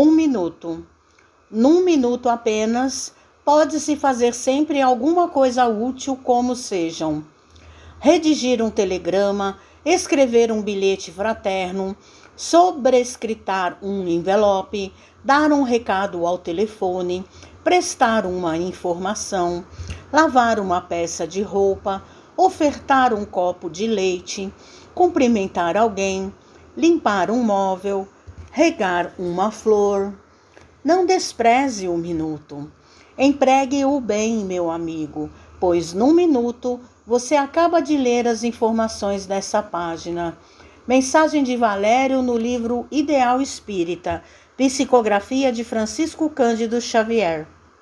Um minuto. Num minuto apenas, pode-se fazer sempre alguma coisa útil, como sejam redigir um telegrama, escrever um bilhete fraterno, sobrescritar um envelope, dar um recado ao telefone, prestar uma informação, lavar uma peça de roupa, ofertar um copo de leite, cumprimentar alguém, limpar um móvel, regar uma flor. Não despreze o minuto. Empregue-o bem, meu amigo, pois num minuto você acaba de ler as informações dessa página. Mensagem de Valério no livro Ideal Espírita, psicografia de Francisco Cândido Xavier.